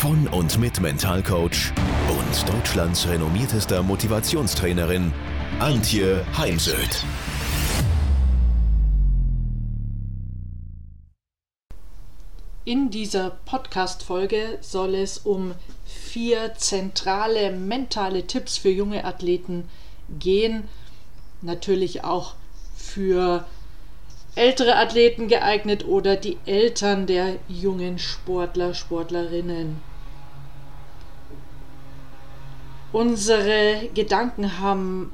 von und mit Mentalcoach und Deutschlands renommiertester Motivationstrainerin Antje Heimsöth. In dieser Podcast-Folge soll es um vier zentrale mentale Tipps für junge Athleten gehen. Natürlich auch für ältere Athleten geeignet oder die Eltern der jungen Sportler, Sportlerinnen. Unsere Gedanken haben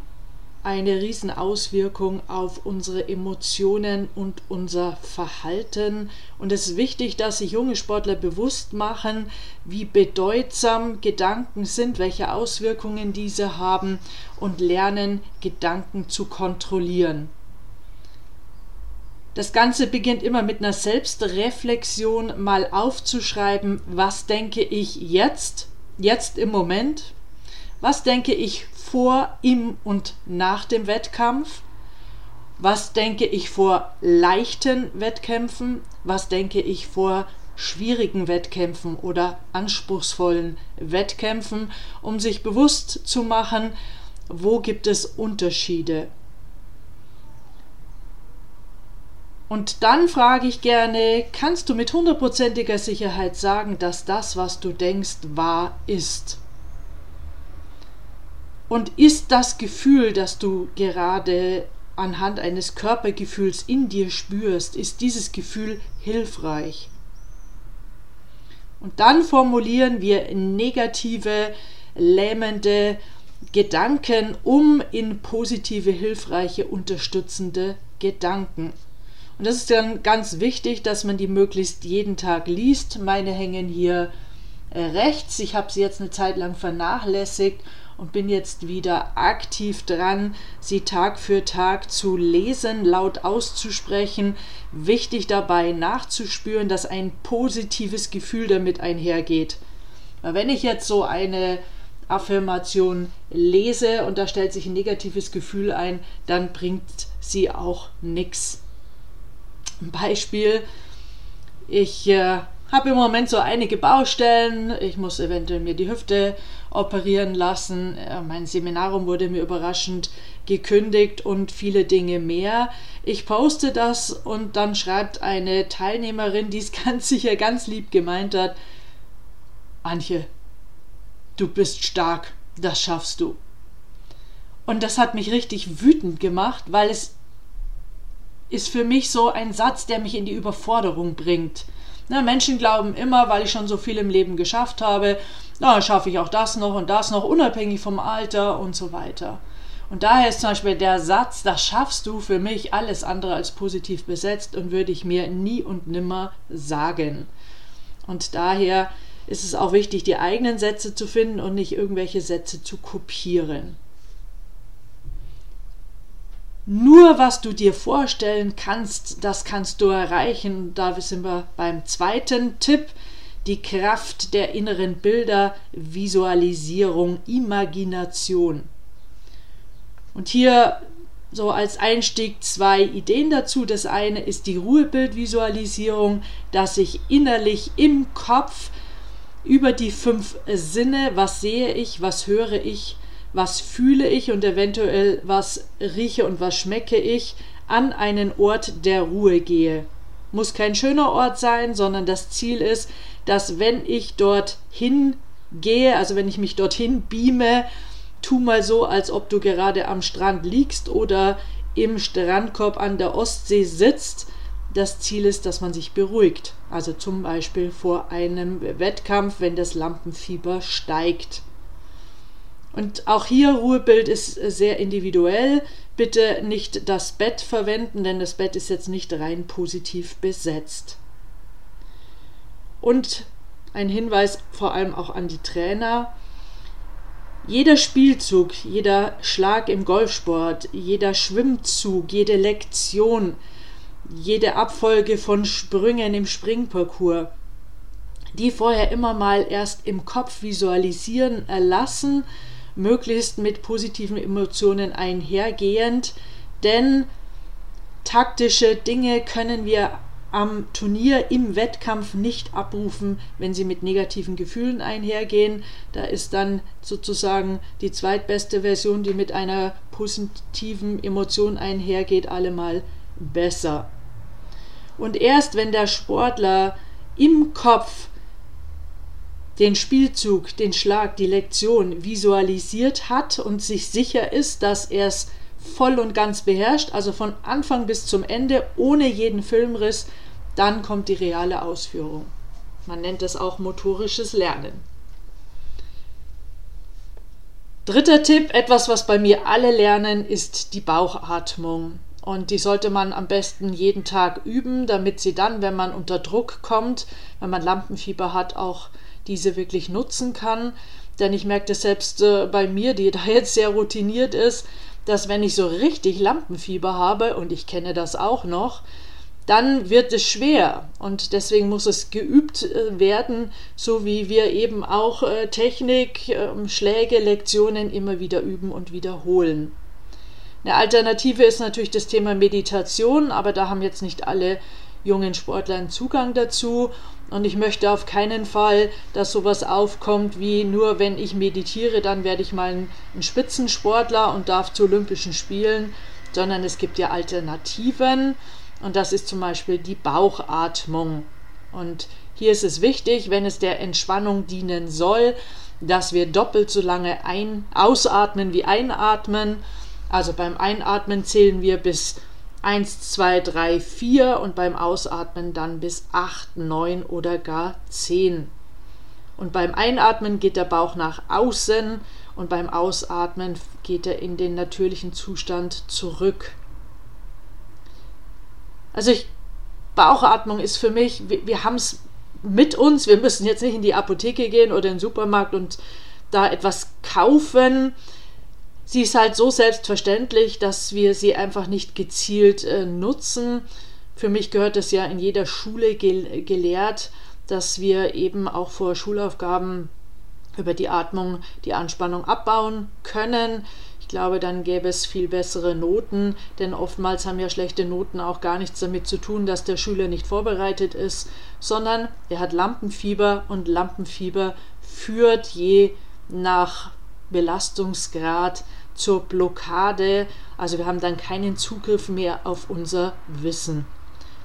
eine riesen Auswirkung auf unsere Emotionen und unser Verhalten. Und es ist wichtig, dass sich junge Sportler bewusst machen, wie bedeutsam Gedanken sind, welche Auswirkungen diese haben und lernen, Gedanken zu kontrollieren. Das Ganze beginnt immer mit einer Selbstreflexion, mal aufzuschreiben, was denke ich jetzt, jetzt im Moment, was denke ich vor, im und nach dem Wettkampf, was denke ich vor leichten Wettkämpfen, was denke ich vor schwierigen Wettkämpfen oder anspruchsvollen Wettkämpfen, um sich bewusst zu machen, wo gibt es Unterschiede? Und dann frage ich gerne, kannst du mit hundertprozentiger Sicherheit sagen, dass das, was du denkst, wahr ist? Und ist das Gefühl, das du gerade anhand eines Körpergefühls in dir spürst, ist dieses Gefühl hilfreich? Und dann formulieren wir negative, lähmende Gedanken um in positive, hilfreiche, unterstützende Gedanken. Und das ist dann ganz wichtig, dass man die möglichst jeden Tag liest. Meine hängen hier äh, rechts. Ich habe sie jetzt eine Zeit lang vernachlässigt und bin jetzt wieder aktiv dran, sie Tag für Tag zu lesen, laut auszusprechen. Wichtig dabei nachzuspüren, dass ein positives Gefühl damit einhergeht. Weil wenn ich jetzt so eine Affirmation lese und da stellt sich ein negatives Gefühl ein, dann bringt sie auch nichts. Beispiel, ich äh, habe im Moment so einige Baustellen. Ich muss eventuell mir die Hüfte operieren lassen. Äh, mein Seminarum wurde mir überraschend gekündigt und viele Dinge mehr. Ich poste das und dann schreibt eine Teilnehmerin, die es ganz sicher ganz lieb gemeint hat, Antje, du bist stark, das schaffst du. Und das hat mich richtig wütend gemacht, weil es ist für mich so ein Satz, der mich in die Überforderung bringt. Na, Menschen glauben immer, weil ich schon so viel im Leben geschafft habe, na, schaffe ich auch das noch und das noch, unabhängig vom Alter und so weiter. Und daher ist zum Beispiel der Satz, das schaffst du für mich alles andere als positiv besetzt und würde ich mir nie und nimmer sagen. Und daher ist es auch wichtig, die eigenen Sätze zu finden und nicht irgendwelche Sätze zu kopieren. Nur was du dir vorstellen kannst, das kannst du erreichen. Da sind wir beim zweiten Tipp, die Kraft der inneren Bilder, Visualisierung, Imagination. Und hier so als Einstieg zwei Ideen dazu. Das eine ist die Ruhebildvisualisierung, dass ich innerlich im Kopf über die fünf Sinne, was sehe ich, was höre ich, was fühle ich und eventuell was rieche und was schmecke ich, an einen Ort der Ruhe gehe. Muss kein schöner Ort sein, sondern das Ziel ist, dass wenn ich dorthin gehe, also wenn ich mich dorthin beame, tu mal so, als ob du gerade am Strand liegst oder im Strandkorb an der Ostsee sitzt. Das Ziel ist, dass man sich beruhigt. Also zum Beispiel vor einem Wettkampf, wenn das Lampenfieber steigt. Und auch hier Ruhebild ist sehr individuell. Bitte nicht das Bett verwenden, denn das Bett ist jetzt nicht rein positiv besetzt. Und ein Hinweis vor allem auch an die Trainer. Jeder Spielzug, jeder Schlag im Golfsport, jeder Schwimmzug, jede Lektion, jede Abfolge von Sprüngen im Springparcours, die vorher immer mal erst im Kopf visualisieren, erlassen, möglichst mit positiven Emotionen einhergehend, denn taktische Dinge können wir am Turnier im Wettkampf nicht abrufen, wenn sie mit negativen Gefühlen einhergehen. Da ist dann sozusagen die zweitbeste Version, die mit einer positiven Emotion einhergeht, allemal besser. Und erst wenn der Sportler im Kopf den Spielzug, den Schlag, die Lektion visualisiert hat und sich sicher ist, dass er es voll und ganz beherrscht, also von Anfang bis zum Ende, ohne jeden Filmriss, dann kommt die reale Ausführung. Man nennt es auch motorisches Lernen. Dritter Tipp, etwas, was bei mir alle lernen, ist die Bauchatmung. Und die sollte man am besten jeden Tag üben, damit sie dann, wenn man unter Druck kommt, wenn man Lampenfieber hat, auch diese wirklich nutzen kann. Denn ich merke das selbst äh, bei mir, die da jetzt sehr routiniert ist, dass wenn ich so richtig Lampenfieber habe, und ich kenne das auch noch, dann wird es schwer und deswegen muss es geübt äh, werden, so wie wir eben auch äh, Technik, ähm, Schläge, Lektionen immer wieder üben und wiederholen. Eine Alternative ist natürlich das Thema Meditation, aber da haben jetzt nicht alle jungen Sportler einen Zugang dazu. Und ich möchte auf keinen Fall, dass sowas aufkommt wie nur wenn ich meditiere, dann werde ich mal ein, ein Spitzensportler und darf zu Olympischen Spielen, sondern es gibt ja Alternativen. Und das ist zum Beispiel die Bauchatmung. Und hier ist es wichtig, wenn es der Entspannung dienen soll, dass wir doppelt so lange ein ausatmen wie einatmen. Also beim Einatmen zählen wir bis 1, 2, 3, 4 und beim Ausatmen dann bis 8, 9 oder gar 10. Und beim Einatmen geht der Bauch nach außen und beim Ausatmen geht er in den natürlichen Zustand zurück. Also ich, Bauchatmung ist für mich, wir, wir haben es mit uns, wir müssen jetzt nicht in die Apotheke gehen oder in den Supermarkt und da etwas kaufen. Sie ist halt so selbstverständlich, dass wir sie einfach nicht gezielt äh, nutzen. Für mich gehört es ja in jeder Schule gel gelehrt, dass wir eben auch vor Schulaufgaben über die Atmung die Anspannung abbauen können. Ich glaube, dann gäbe es viel bessere Noten, denn oftmals haben ja schlechte Noten auch gar nichts damit zu tun, dass der Schüler nicht vorbereitet ist, sondern er hat Lampenfieber und Lampenfieber führt je nach Belastungsgrad zur Blockade. Also wir haben dann keinen Zugriff mehr auf unser Wissen.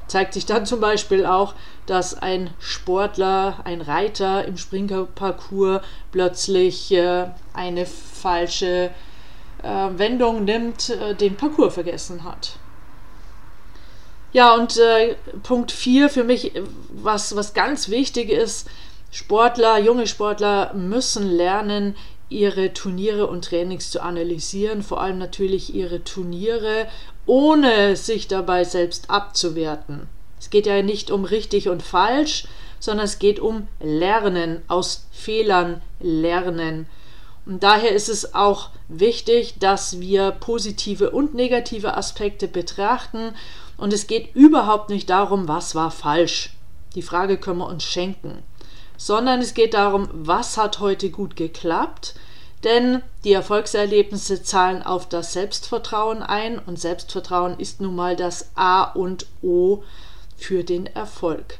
Zeigt sich dann zum Beispiel auch, dass ein Sportler, ein Reiter im Springparcours plötzlich äh, eine falsche äh, Wendung nimmt, äh, den Parcours vergessen hat. Ja, und Punkt 4 für mich, was, was ganz wichtig ist, Sportler, junge Sportler müssen lernen, ihre Turniere und Trainings zu analysieren, vor allem natürlich ihre Turniere, ohne sich dabei selbst abzuwerten. Es geht ja nicht um richtig und falsch, sondern es geht um Lernen, aus Fehlern lernen. Und daher ist es auch wichtig, dass wir positive und negative Aspekte betrachten. Und es geht überhaupt nicht darum, was war falsch. Die Frage können wir uns schenken. Sondern es geht darum, was hat heute gut geklappt. Denn die Erfolgserlebnisse zahlen auf das Selbstvertrauen ein. Und Selbstvertrauen ist nun mal das A und O für den Erfolg.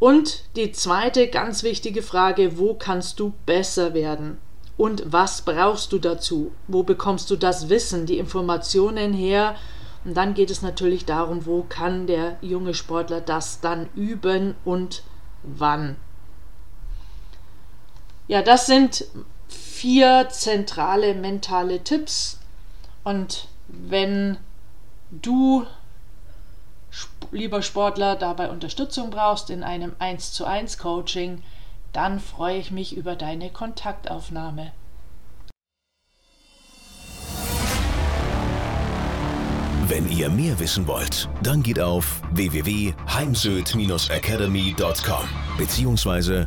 Und die zweite ganz wichtige Frage, wo kannst du besser werden? und was brauchst du dazu? Wo bekommst du das Wissen, die Informationen her? Und dann geht es natürlich darum, wo kann der junge Sportler das dann üben und wann. Ja, das sind vier zentrale mentale Tipps. Und wenn du, lieber Sportler, dabei Unterstützung brauchst in einem 1 zu 1 Coaching, dann freue ich mich über deine Kontaktaufnahme. Wenn ihr mehr wissen wollt, dann geht auf www.heimsöd-academy.com bzw.